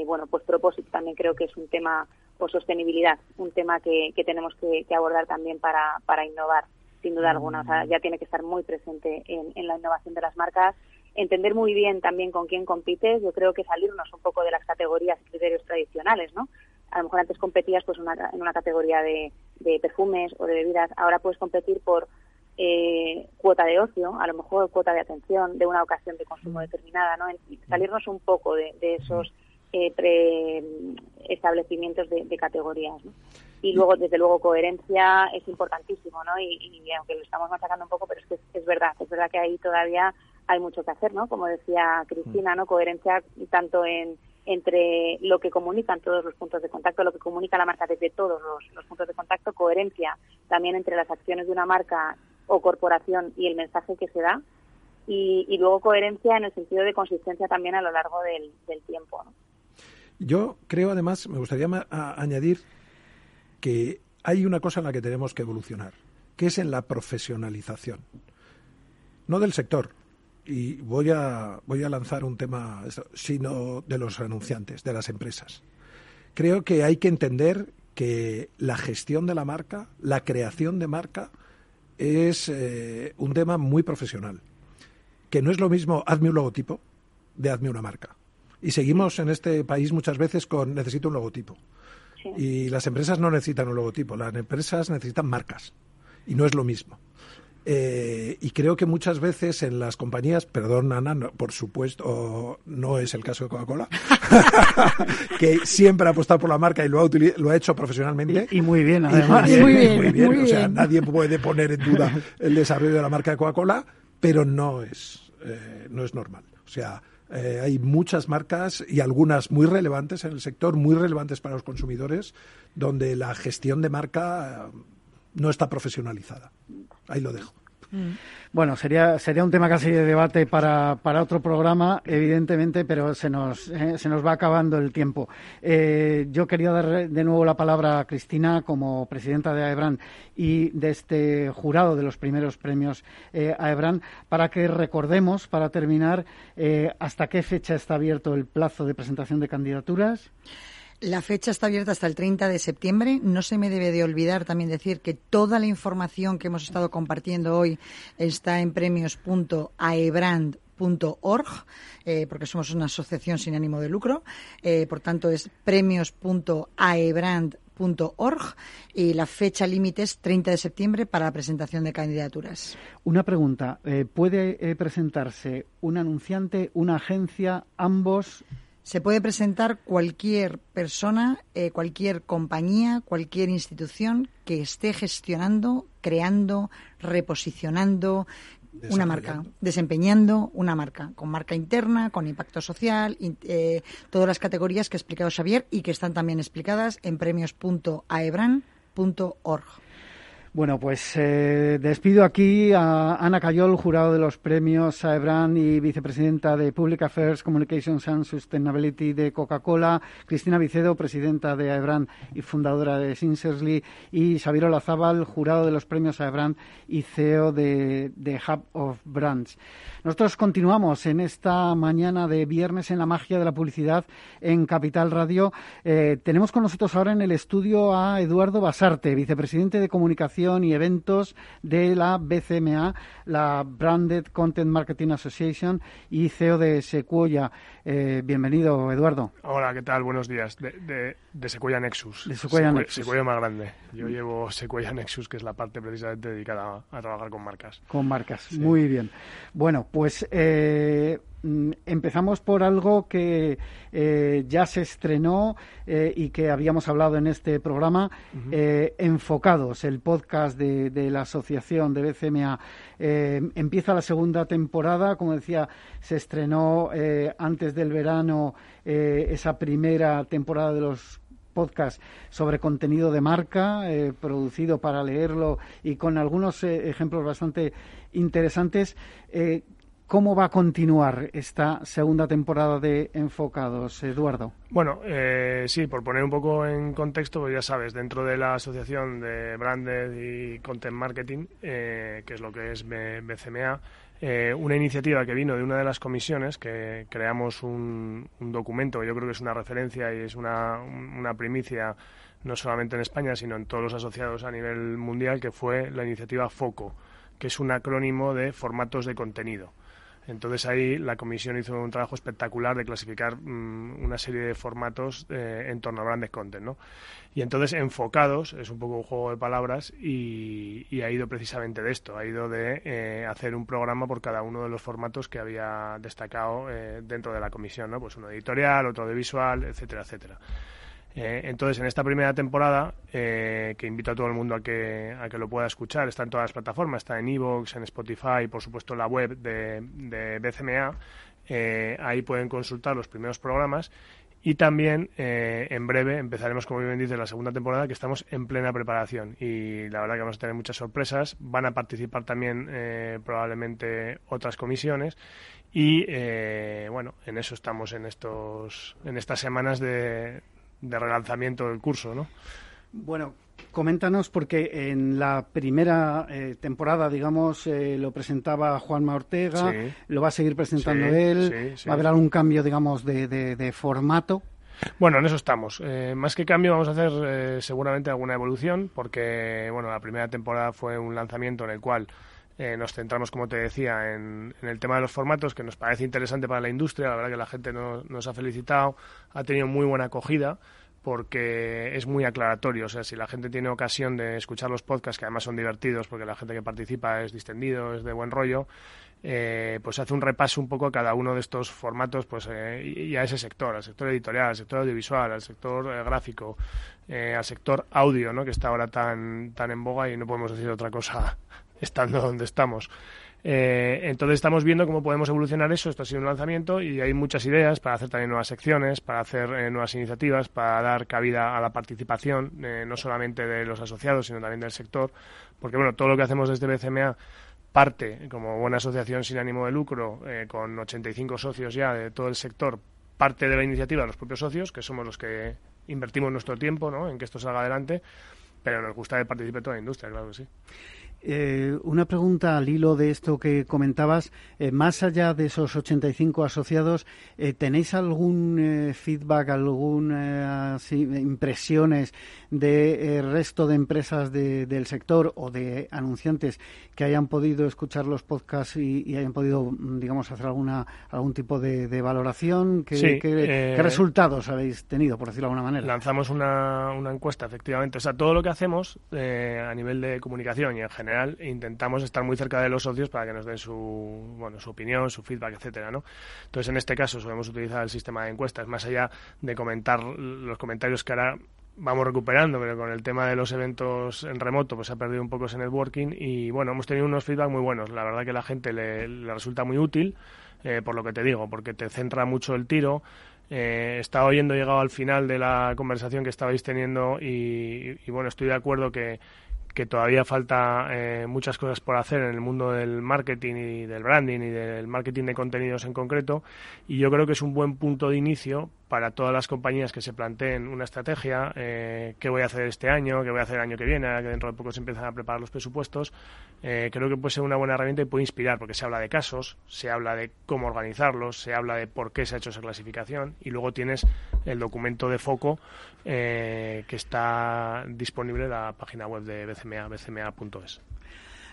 bueno pues propósito también creo que es un tema o sostenibilidad un tema que, tenemos que, que abordar también para, para innovar sin duda alguna. O sea, ya tiene que estar muy presente en, la innovación de las marcas, entender muy bien también con quién compites. Yo creo que salirnos un poco de las categorías y criterios tradicionales, ¿no? A lo mejor antes competías pues en una categoría de, perfumes o de bebidas, ahora puedes competir por eh, cuota de ocio, a lo mejor cuota de atención de una ocasión de consumo determinada, ¿no? salirnos un poco de, esos eh, pre establecimientos de, de categorías. ¿no? y luego desde luego coherencia es importantísimo no y, aunque lo estamos machacando un poco pero es que es, verdad es verdad que ahí todavía hay mucho que hacer no como decía Cristina no coherencia tanto en entre lo que comunican todos los puntos de contacto, lo que comunica la marca desde todos los, puntos de contacto, coherencia también entre las acciones de una marca o corporación y el mensaje que se da, y, luego coherencia en el sentido de consistencia también a lo largo del, tiempo. ¿no? Yo creo, además, me gustaría añadir que hay una cosa en la que tenemos que evolucionar, que es en la profesionalización. No del sector, y voy a, voy a lanzar un tema, sino de los anunciantes, de las empresas. Creo que hay que entender que la gestión de la marca, la creación de marca, es eh, un tema muy profesional. Que no es lo mismo hazme un logotipo de hazme una marca. Y seguimos en este país muchas veces con necesito un logotipo. Y las empresas no necesitan un logotipo, las empresas necesitan marcas. Y no es lo mismo. Eh, y creo que muchas veces en las compañías, perdón Ana, por supuesto no es el caso de Coca-Cola, [LAUGHS] que siempre ha apostado por la marca y lo ha, lo ha hecho profesionalmente. Y, muy bien, además. muy bien, o sea, nadie puede poner en duda [LAUGHS] el desarrollo de la marca de Coca-Cola, pero no es, eh, no es normal. O sea, eh, hay muchas marcas y algunas muy relevantes en el sector, muy relevantes para los consumidores, donde la gestión de marca eh, no está profesionalizada. Ahí lo dejo. Mm. Bueno, sería, sería un tema casi de debate para, para otro programa, evidentemente, pero se nos, eh, se nos va acabando el tiempo. Eh, yo quería dar de nuevo la palabra a Cristina como presidenta de AEBRAN y de este jurado de los primeros premios eh, AEBRAN para que recordemos, para terminar, hasta qué fecha está abierto el plazo de presentación de candidaturas. La fecha está abierta hasta el 30 de septiembre. No se me debe de olvidar también decir que toda la información que hemos estado compartiendo hoy está en premios.aebrand.org, eh, porque somos una asociación sin ánimo de lucro. Eh, por tanto, es premios.aebrand.org y la fecha límite es 30 de septiembre para la presentación de candidaturas. Una pregunta. Eh, ¿Puede presentarse un anunciante, una agencia, ambos? Se puede presentar cualquier persona, eh, cualquier compañía, cualquier institución que esté gestionando, creando, reposicionando una marca, desempeñando una marca, con marca interna, con impacto social, eh, todas las categorías que ha explicado Xavier y que están también explicadas en premios.aebran.org. Bueno, pues eh, despido aquí a Ana Cayol, jurado de los premios Aebran y vicepresidenta de Public Affairs, Communications and Sustainability de Coca-Cola, Cristina Vicedo, presidenta de Aebran y fundadora de Sincerely, y Xavier Olazábal, jurado de los premios Aebran y CEO de, Hub of Brands. Nosotros continuamos en esta mañana de viernes en la magia de la publicidad en Capital Radio. Eh, tenemos con nosotros ahora en el estudio a Eduardo Basarte, vicepresidente de Comunicación Y Eventos de la BCMA, la Branded Content Marketing Association y CEO de Sequoia. Eh, bienvenido, Eduardo. Hola, ¿qué tal? Buenos días. De, de, Sequoia Nexus. De Sequoia Nexus. Sequoia más grande. Yo llevo Sequoia Nexus, que es la parte precisamente dedicada a, trabajar con marcas. Con marcas, muy bien. Bueno, pues eh, empezamos por algo que eh, ya se estrenó eh, y que habíamos hablado en este programa, eh, Enfocados, el podcast de, la asociación de BCMA. empieza la segunda temporada, como decía, se estrenó antes del verano esa primera temporada de los podcasts sobre contenido de marca, producido para leerlo y con algunos ejemplos bastante interesantes. ¿Cómo va a continuar esta segunda temporada de Enfocados, Eduardo? Bueno, eh, sí, por poner un poco en contexto, pues ya sabes, dentro de la Asociación de Branded y Content Marketing, eh, que es lo que es BCMA, eh, una iniciativa que vino de una de las comisiones, que creamos un, documento que yo creo que es una referencia y es una, una primicia no solamente en España, sino en todos los asociados a nivel mundial, que fue la iniciativa FOCO, que es un acrónimo de formatos de contenido. Entonces ahí la comisión hizo un trabajo espectacular de clasificar mm, una serie de formatos eh, en torno a grandes content, ¿no? Y entonces enfocados, es un poco un juego de palabras y, ha ido precisamente de esto, ha ido de eh, hacer un programa por cada uno de los formatos que había destacado eh, dentro de la comisión, ¿no? Pues uno editorial, otro de visual, etcétera, etcétera. Eh, entonces, en esta primera temporada, eh, que invito a todo el mundo a que, a que lo pueda escuchar, está en todas las plataformas, está en Evox, en Spotify, por supuesto en la web de, de BCMA, eh, ahí pueden consultar los primeros programas. Y también en breve empezaremos, como bien dice, la segunda temporada que estamos en plena preparación. Y la verdad que vamos a tener muchas sorpresas. Van a participar también probablemente otras comisiones. Y bueno, en eso estamos en estos en estas semanas de, de relanzamiento del curso, ¿no? Bueno, coméntanos porque en la primera eh, temporada, digamos, eh, lo presentaba Juanma Ortega, lo va a seguir presentando él, va a haber algún cambio, digamos, de, de, formato. Bueno, en eso estamos. Eh, más que cambio, vamos a hacer seguramente alguna evolución, porque bueno, la primera temporada fue un lanzamiento en el cual nos centramos, como te decía, en, el tema de los formatos, que nos parece interesante para la industria. La verdad que la gente nos ha felicitado, ha tenido muy buena acogida porque es muy aclaratorio. O sea, si la gente tiene ocasión de escuchar los podcasts, que además son divertidos, porque la gente que participa es distendido, es de buen rollo, eh, pues hace un repaso un poco a cada uno de estos formatos pues eh, y, a ese sector, al sector editorial, al sector audiovisual, al sector eh, gráfico, al sector audio, ¿no? que está ahora tan, tan en boga y no podemos decir otra cosa estando donde estamos. Eh, entonces estamos viendo cómo podemos evolucionar eso. Esto ha sido un lanzamiento y hay muchas ideas para hacer también nuevas secciones, para hacer eh, nuevas iniciativas, para dar cabida a la participación, eh, no solamente de los asociados, sino también del sector. Porque bueno, todo lo que hacemos desde BCMA parte, como buena asociación sin ánimo de lucro, con 85 socios ya de todo el sector, parte de la iniciativa de los propios socios, que somos los que invertimos nuestro tiempo ¿no? en que esto salga adelante, pero nos gusta que participe toda la industria, claro que sí. Eh, una pregunta al hilo de esto que comentabas. Eh, más allá de esos 85 asociados, eh, ¿tenéis algún feedback, algunas impresiones del resto de empresas del sector o de anunciantes que hayan podido escuchar los podcasts y, hayan podido, mm, digamos, hacer alguna algún tipo de, valoración? ¿Qué, qué, resultados habéis tenido, por decirlo de alguna manera? Lanzamos una, una encuesta, efectivamente. O sea, todo lo que hacemos a nivel de comunicación y en general intentamos estar muy cerca de los socios para que nos den su, bueno, su opinión, su feedback, etcétera, ¿no? Entonces, en este caso, solemos utilizar el sistema de encuestas, más allá de comentar los comentarios que ahora vamos recuperando, pero con el tema de los eventos en remoto, pues se ha perdido un poco ese networking y, bueno, hemos tenido unos feedback muy buenos. La verdad que a la gente le, resulta muy útil, eh, por lo que te digo, porque te centra mucho el tiro, eh, estaba oyendo, llegado al final de la conversación que estabais teniendo y, bueno, estoy de acuerdo que, que todavía falta eh, muchas cosas por hacer en el mundo del marketing y del branding y del marketing de contenidos en concreto y yo creo que es un buen punto de inicio para todas las compañías que se planteen una estrategia, eh, qué voy a hacer este año, qué voy a hacer el año que viene, que dentro de poco se empiezan a preparar los presupuestos, eh, creo que puede ser una buena herramienta y puede inspirar, porque se habla de casos, se habla de cómo organizarlos, se habla de por qué se ha hecho esa clasificación y luego tienes el documento de foco eh, que está disponible en la página web de BCMA, bcma.es.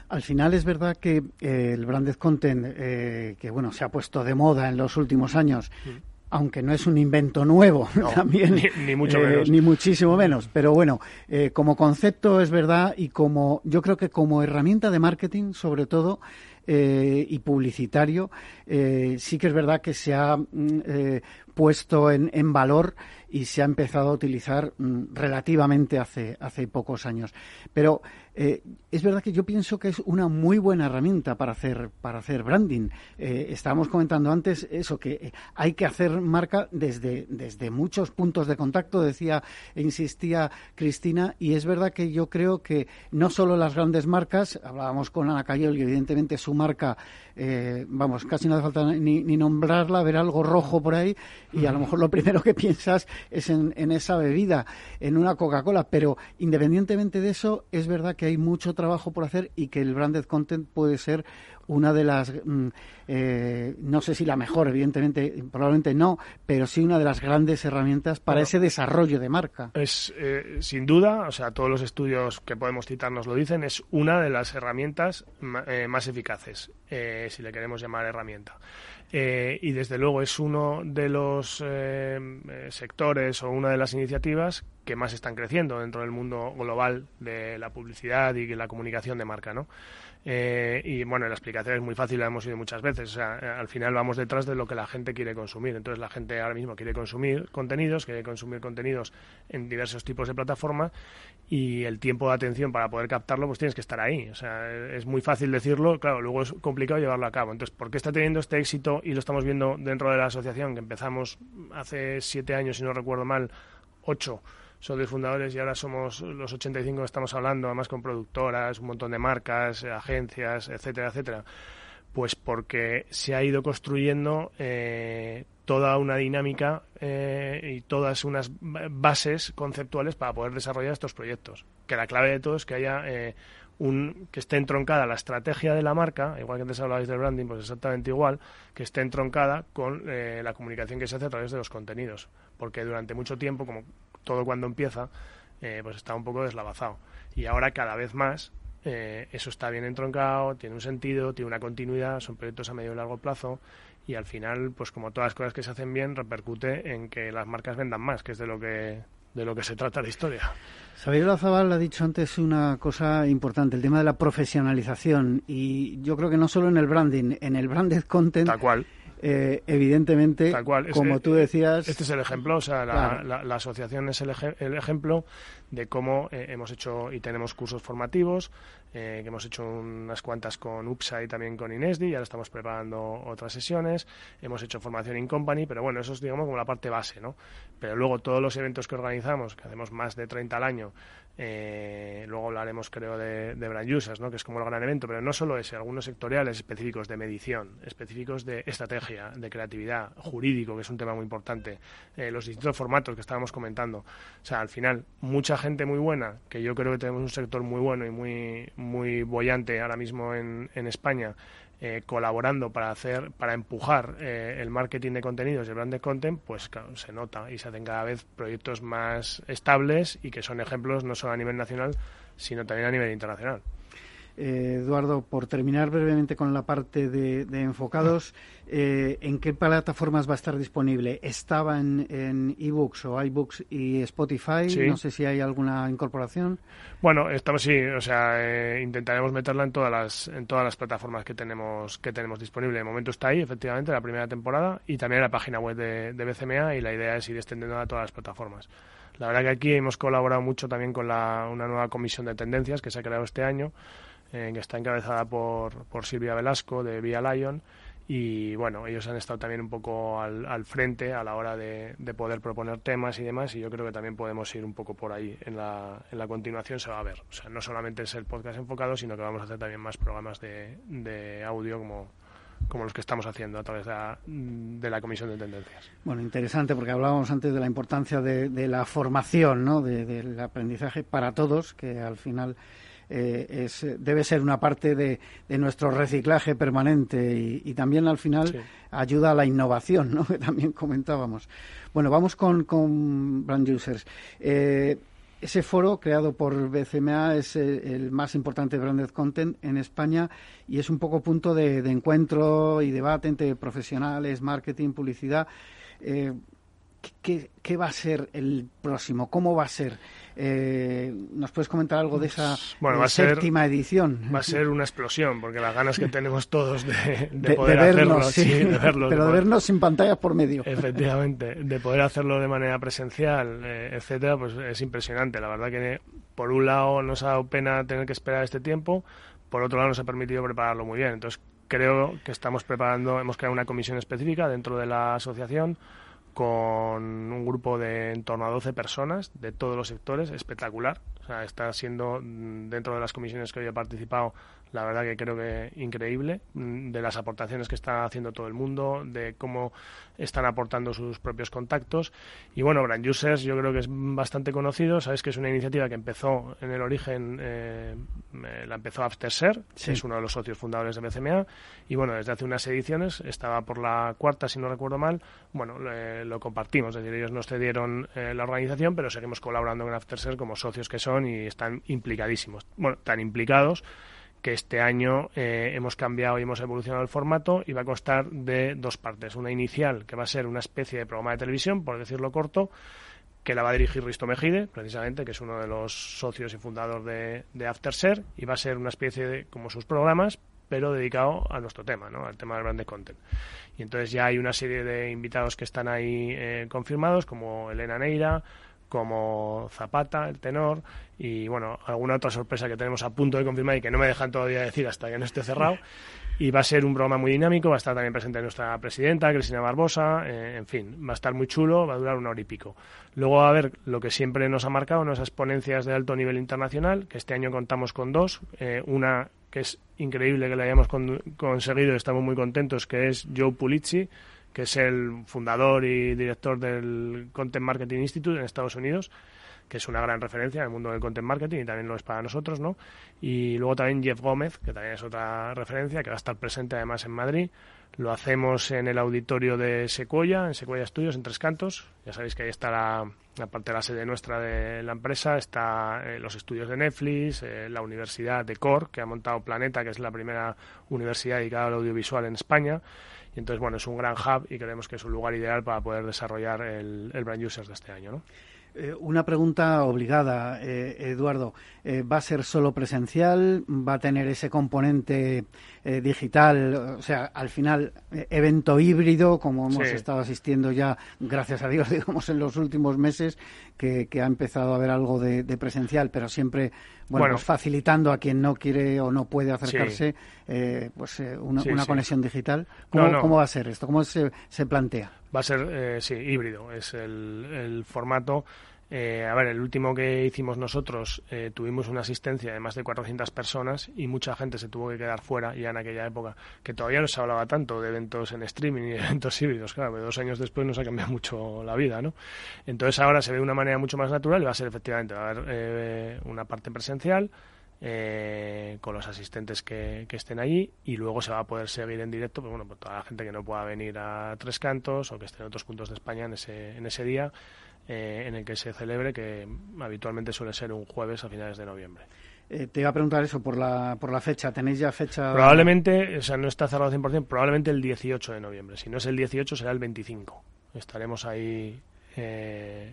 Al final es verdad que el branded content, que bueno, se ha puesto de moda en los últimos años, mm aunque no es un invento nuevo [LAUGHS] también, ni, mucho eh, ni muchísimo menos. Pero bueno, eh, como concepto es verdad y como yo creo que como herramienta de marketing, sobre todo, eh, y publicitario, sí que es verdad que se ha mm, puesto en, en, valor y se ha empezado a utilizar mm, relativamente hace, hace pocos años. Pero eh, es verdad que yo pienso que es una muy buena herramienta para hacer, para hacer branding. Eh, estábamos comentando antes eso, que eh, hay que hacer marca desde, desde muchos puntos de contacto, decía e insistía Cristina, y es verdad que yo creo que no solo las grandes marcas, hablábamos con Ana Cayol y evidentemente su marca, vamos, casi no hace falta ni, ni, nombrarla, ver algo rojo por ahí y a lo mejor lo primero que piensas es en, en esa bebida, en una Coca-Cola, pero independientemente de eso, es verdad que hay mucho trabajo por hacer y que el branded content puede ser una de las, mm, eh, no sé si la mejor, evidentemente, probablemente no, pero sí una de las grandes herramientas para ese desarrollo de marca. Es, eh, sin duda, o sea, todos los estudios que podemos citar nos lo dicen, es una de las herramientas eh, más eficaces, si le queremos llamar herramienta. y desde luego es uno de los sectores o una de las iniciativas que más están creciendo dentro del mundo global de la publicidad y la comunicación de marca, ¿no? Eh, y bueno, la explicación es muy fácil, la hemos oído muchas veces. O sea, eh, al final vamos detrás de lo que la gente quiere consumir. Entonces la gente ahora mismo quiere consumir contenidos, quiere consumir contenidos en diversos tipos de plataformas y el tiempo de atención para poder captarlo, pues tienes que estar ahí. O sea, es muy fácil decirlo, claro, luego es complicado llevarlo a cabo. Entonces, ¿por qué está teniendo este éxito? Y lo estamos viendo dentro de la asociación, que empezamos hace siete años, si no recuerdo mal, ocho son los fundadores y ahora somos los 85 que estamos hablando, además con productoras, un montón de marcas, agencias, etcétera, etcétera. Pues porque se ha ido construyendo eh, toda una dinámica eh, y todas unas bases conceptuales para poder desarrollar estos proyectos. Que la clave de todo es que haya eh, un, que esté entroncada la estrategia de la marca, igual que antes hablabais del branding, pues exactamente igual, que esté entroncada con la comunicación que se hace a través de los contenidos. Porque durante mucho tiempo, como todo cuando empieza, eh, pues está un poco deslavazado. Y ahora cada vez más eh, eso está bien entroncado, tiene un sentido, tiene una continuidad, son proyectos a medio y largo plazo y al final, pues como todas las cosas que se hacen bien, repercute en que las marcas vendan más, que es de lo que de lo que se trata la historia. Xavier Lazabal ha dicho antes una cosa importante, el tema de la profesionalización. Y yo creo que no solo en el branding, en el branded content. Tal cual. Eh, evidentemente, como tú decías. Este es el ejemplo, o sea, la, asociación es el, el, ejemplo de cómo eh, hemos hecho y tenemos cursos formativos, eh, que hemos hecho unas cuantas con UPSA y también con INESDI, y ahora estamos preparando otras sesiones, hemos hecho formación in company, pero bueno, eso es digamos como la parte base, ¿no? Pero luego todos los eventos que organizamos, que hacemos más de 30 al año, eh, luego hablaremos, creo, de, de Brand Users, ¿no? que es como el gran evento, pero no solo ese, algunos sectoriales específicos de medición, específicos de estrategia, de creatividad, jurídico, que es un tema muy importante, eh, los distintos formatos que estábamos comentando. O sea, al final, mucha gente muy buena, que yo creo que tenemos un sector muy bueno y muy, muy bollante ahora mismo en, en España, eh, colaborando para hacer para empujar eh, el marketing de contenidos y el brand content pues se nota y se hacen cada vez proyectos más estables y que son ejemplos no solo a nivel nacional sino también a nivel internacional eh, Eduardo, por terminar brevemente con la parte de, enfocados, eh, ¿en qué plataformas va a estar disponible? ¿Estaba en ebooks o iBooks y Spotify? No sé si hay alguna incorporación. Bueno, estamos sí, o sea, eh, intentaremos meterla en todas las en todas las plataformas que tenemos que tenemos disponible. De momento está ahí, efectivamente, la primera temporada y también en la página web de, de BCMA y la idea es ir extendiendo a todas las plataformas. La verdad que aquí hemos colaborado mucho también con la, una nueva comisión de tendencias que se ha creado este año eh, que está encabezada por, por Silvia Velasco de Via Lion. Y bueno, ellos han estado también un poco al, al frente a la hora de, de, poder proponer temas y demás, y yo creo que también podemos ir un poco por ahí. En la, en la continuación se va a ver. O sea, no solamente es el podcast enfocado, sino que vamos a hacer también más programas de, de audio como, como los que estamos haciendo a través de la, Comisión de Tendencias. Bueno, interesante porque hablábamos antes de la importancia de, la formación, ¿no? del aprendizaje para todos, que al final eh, es, debe ser una parte de, nuestro reciclaje permanente y, también al final ayuda a la innovación, ¿no? [LAUGHS] que también comentábamos. Bueno, vamos con, con Brand Users. Eh, ese foro creado por BCMA es eh, el, más importante de Branded Content en España y es un poco punto de, encuentro y debate entre profesionales, marketing, publicidad. ¿qué, va a ser el próximo? ¿Cómo va a ser? Eh, ¿Nos puedes comentar algo de esa séptima edición? Va a ser una explosión, porque las ganas que [LAUGHS] tenemos todos de, poder hacerlo, [LAUGHS] pero de, vernos sin pantallas por medio. Efectivamente, de poder hacerlo de manera presencial, eh, etcétera, pues es impresionante. La verdad que por un lado nos ha dado pena tener que esperar este tiempo, por otro lado nos ha permitido prepararlo muy bien. Entonces creo que estamos preparando, hemos creado una comisión específica dentro de la asociación con un grupo de en torno a 12 personas de todos los sectores, espectacular. Sea, está siendo, mm, dentro de las comisiones que hoy he participado, la verdad que creo que increíble, mm, de las aportaciones que está haciendo todo el mundo, de cómo están aportando sus propios contactos. Y bueno, Brand Users yo creo que es bastante conocido, sabes que es una iniciativa que empezó en el origen, eh, la empezó Aftershare, que es uno de los socios fundadores de BCMA, y bueno, desde hace unas ediciones, estaba por la cuarta, si no recuerdo mal, bueno, lo compartimos, es decir, ellos nos cedieron eh, la organización, pero seguimos colaborando con Aftershare como socios que son y están implicadísimos, bueno, tan implicados que este año eh, hemos cambiado y hemos evolucionado el formato y va a constar de dos partes. Una inicial, que va a ser una especie de programa de televisión, por decirlo corto, que la va a dirigir Risto Mejide, precisamente, que es uno de los socios y fundadores de, de Aftershare, y va a ser una especie de, como sus programas, pero dedicado a nuestro tema, ¿no? al tema del brand content. Y entonces ya hay una serie de invitados que están ahí eh, confirmados, como Elena Neira, como Zapata, el tenor, y bueno, alguna otra sorpresa que tenemos a punto de confirmar y que no me dejan todavía decir hasta que no esté cerrado. [LAUGHS] Y va a ser un programa muy dinámico, va a estar también presente nuestra presidenta, Cristina Barbosa, eh, en fin, va a estar muy chulo, va a durar una hora y pico. Luego va a haber lo que siempre nos ha marcado, nuestras ponencias de alto nivel internacional, que este año contamos con dos, eh, una que es increíble que la hayamos conseguido y estamos muy contentos, que es Joe Pulizzi, que es el fundador y director del Content Marketing Institute en Estados Unidos, que es una gran referencia en el mundo del content marketing y también lo es para nosotros, ¿no? Y luego también Jeff Gómez, que también es otra referencia, que va a estar presente además en Madrid. Lo hacemos en el auditorio de Sequoia, en Sequoia Studios, en Tres Cantos. Ya sabéis que ahí está la, parte de la sede nuestra de la empresa, está eh, los estudios de Netflix, eh, la Universidad de Core, que ha montado Planeta, que es la primera universidad dedicada al audiovisual en España entonces, bueno, es un gran hub y creemos que es un lugar ideal para poder desarrollar el, el Brand Users de este año, ¿no? Eh, una pregunta obligada, eh, Eduardo. Eh, ¿Va a ser solo presencial? ¿Va a tener ese componente digital? O sea, al final, evento híbrido, como hemos estado asistiendo ya, gracias a Dios, [LAUGHS] digamos, en los últimos meses, que, ha empezado a haber algo de, presencial, pero siempre, bueno, pues facilitando a quien no quiere o no puede acercarse, pues una, conexión digital. ¿Cómo, va a ser esto? ¿Cómo se, se plantea? Va a ser, sí, híbrido. Es el, el formato eh, a ver, el último que hicimos nosotros eh, tuvimos una asistencia de más de 400 personas y mucha gente se tuvo que quedar fuera ya en aquella época, que todavía no se hablaba tanto de eventos en streaming y de [LAUGHS] eventos híbridos. Claro, dos años después nos ha cambiado mucho la vida, ¿no? Entonces ahora se ve de una manera mucho más natural y va a ser efectivamente, va a haber eh, una parte presencial, con los asistentes que, estén allí y luego se va a poder seguir en directo pues bueno por toda la gente que no pueda venir a Tres Cantos o que esté en otros puntos de España en ese, en ese día eh, en el que se celebre, que habitualmente suele ser un jueves a finales de noviembre. Eh, te iba a preguntar eso por la, por la fecha. ¿Tenéis ya fecha? Probablemente, o sea, no está cerrado 100%, probablemente el 18 de noviembre. Si no es el 18, será el 25. Estaremos ahí eh,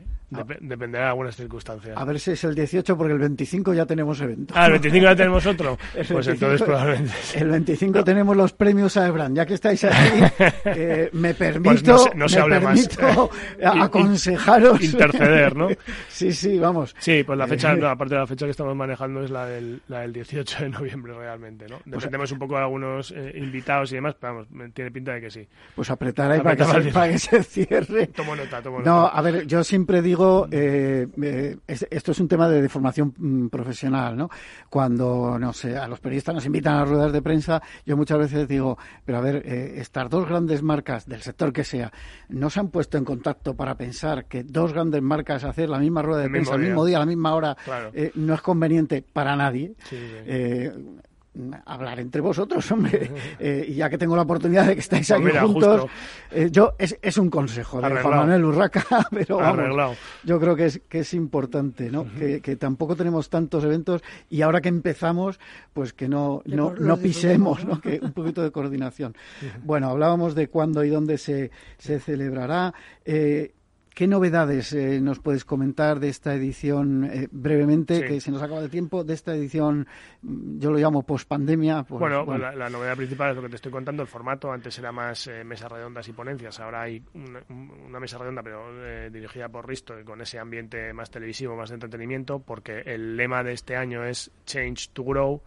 dependerá de algunas circunstancias. A ver si es el 18 porque el 25 ya tenemos evento. Ah, el 25 ya tenemos otro. [LAUGHS] pues entonces probablemente. El 25 tenemos los premios a Ebran. Ya que estáis aquí, [LAUGHS] eh, me pues permito, no se, me permito [LAUGHS] aconsejaros. Interceder, ¿no? sí, sí, vamos. Sí, pues la fecha, aparte de la fecha que estamos manejando es la del, la del 18 de noviembre realmente, ¿no? Pues Dependemos un poco de algunos eh, invitados y demás, pero vamos, tiene pinta de que sí. Pues apretar ahí para, que se, para que se cierre. Tomo nota, tomo nota a ver, yo siempre digo, eh, eh, esto es un tema de, formación mm, profesional, ¿no? Cuando, no sé, a los periodistas nos invitan a ruedas de prensa, yo muchas veces digo, pero a ver, eh, estas dos grandes marcas, del sector que sea, no se han puesto en contacto para pensar que dos grandes marcas hacer la misma rueda de prensa al mismo día, a la misma hora, no es conveniente para nadie hablar entre vosotros, [LAUGHS] hombre. [LAUGHS] Eh, y ya que tengo la oportunidad de que estáis pues aquí juntos, eh, yo es, es, un consejo de Juan Manuel Urraca, [LAUGHS] pero yo creo que es, que es importante, ¿no? que, tampoco tenemos tantos eventos y ahora que empezamos, pues que no, no, no pisemos, ¿no? que un poquito de coordinación. Bueno, hablábamos de cuándo y dónde se, se celebrará. Eh, ¿Qué novedades eh, nos puedes comentar de esta edición eh, brevemente, que se nos acaba de tiempo, de esta edición, mm, yo lo llamo post-pandemia? Pues, bueno, La, novedad principal es lo que te estoy contando, el formato. Antes era más eh, mesas redondas y ponencias, ahora hay una, mesa redonda, pero dirigida por Risto, con ese ambiente más televisivo, más de entretenimiento, porque el lema de este año es Change to Grow.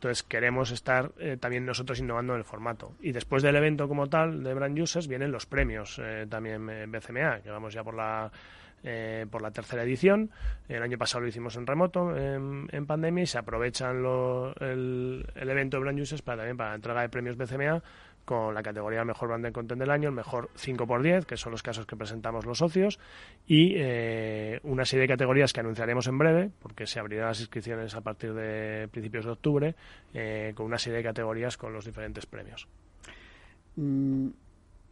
Entonces queremos estar eh, también nosotros innovando en el formato. Y después del evento como tal de Brand Users vienen los premios eh, también en BCMA, que vamos ya por la eh, por la tercera edición. El año pasado lo hicimos en remoto, en, pandemia, y se aprovechan el, el, evento de Brand Users para también para la entrega de premios BCMA con la categoría Mejor Brand Content del año, el mejor 5x10, que son los casos que presentamos los socios, y eh, una serie de categorías que anunciaremos en breve, porque se abrirán las inscripciones a partir de principios de octubre, eh, con una serie de categorías con los diferentes premios. Mm,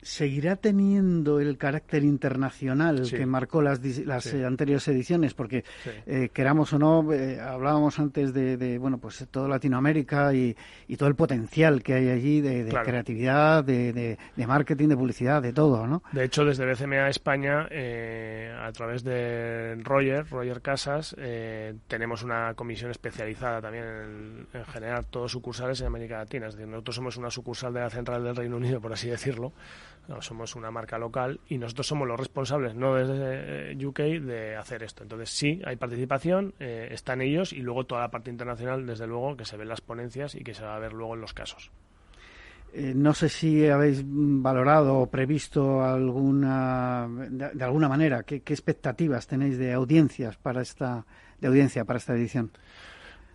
seguirá teniendo el carácter internacional que marcó las, las eh, anteriores ediciones, porque eh, queramos o no, eh, hablábamos antes de, bueno, pues todo Latinoamérica y, todo el potencial que hay allí de, creatividad, de, marketing, de publicidad, de todo, ¿no? De hecho, desde BCMA España, a través de Roger, Roger Casas, tenemos una comisión especializada también en, en generar todos sucursales en América Latina. Es decir, nosotros somos una sucursal de la central del Reino Unido, por así decirlo, somos una marca local y nosotros somos los responsables, no desde eh, UK, de hacer esto. Entonces sí, hay participación, eh, están ellos y luego toda la parte internacional, desde luego, que se ven las ponencias y que se va a ver luego en los casos. Eh, no sé si habéis valorado o previsto alguna, de, alguna manera, ¿qué, ¿qué, expectativas tenéis de audiencias para esta, de audiencia para esta edición.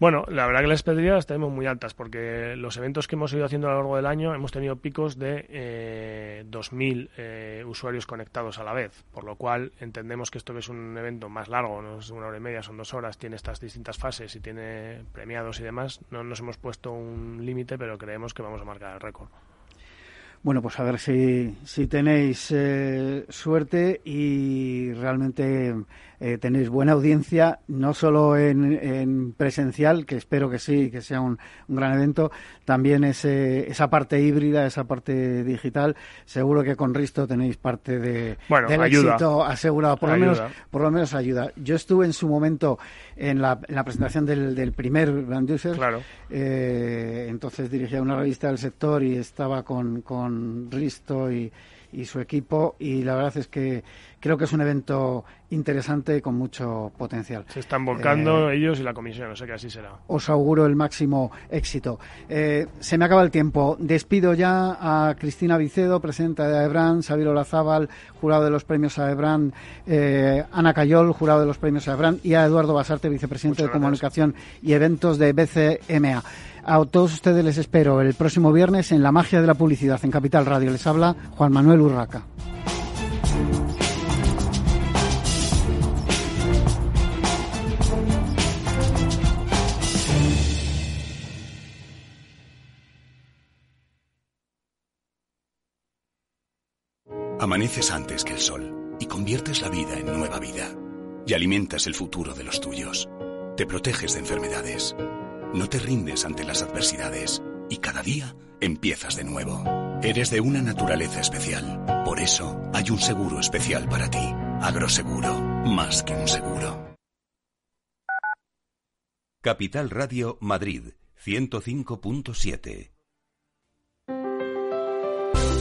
Bueno, la verdad que las expectativas las tenemos muy altas porque los eventos que hemos ido haciendo a lo largo del año hemos tenido picos de eh, 2.000 eh, usuarios conectados a la vez, por lo cual entendemos que esto que es un evento más largo, no es una hora y media, son dos horas, tiene estas distintas fases y tiene premiados y demás, no nos hemos puesto un límite, pero creemos que vamos a marcar el récord. Bueno, pues a ver si, si tenéis eh, suerte y realmente eh, tenéis buena audiencia, no solo en, presencial, que espero que sí, que sea un, gran evento, también ese, esa parte híbrida, esa parte digital. Seguro que con Risto tenéis parte de, del éxito asegurado, por lo, menos, por lo menos ayuda. Yo estuve en su momento en la, presentación del, del primer Brand User, claro. eh, entonces dirigía una revista del sector y estaba con, con Risto y y su equipo y la verdad es que creo que es un evento interesante con mucho potencial. Se están volcando eh, ellos y la comisión, no sé que así será. Os auguro el máximo éxito. Eh, se me acaba el tiempo. Despido ya a Cristina Vicedo, presidenta de AEBRAN, Xavier Olazábal, jurado de los premios AEBRAN, eh, Ana Cayol, jurado de los premios AEBRAN, y a Eduardo Basarte, vicepresidente de Comunicación y Eventos de BCMA. A todos ustedes les espero el próximo viernes en La Magia de la Publicidad en Capital Radio. Les habla Juan Manuel Urraca. Amaneces antes que el sol y conviertes la vida en nueva vida. Y alimentas el futuro de los tuyos. Te proteges de enfermedades no te rindes ante las adversidades y cada día empiezas de nuevo. Eres de una naturaleza especial. Por eso hay un seguro especial para ti. Agroseguro, más que un seguro. Capital Radio Madrid, 105.7.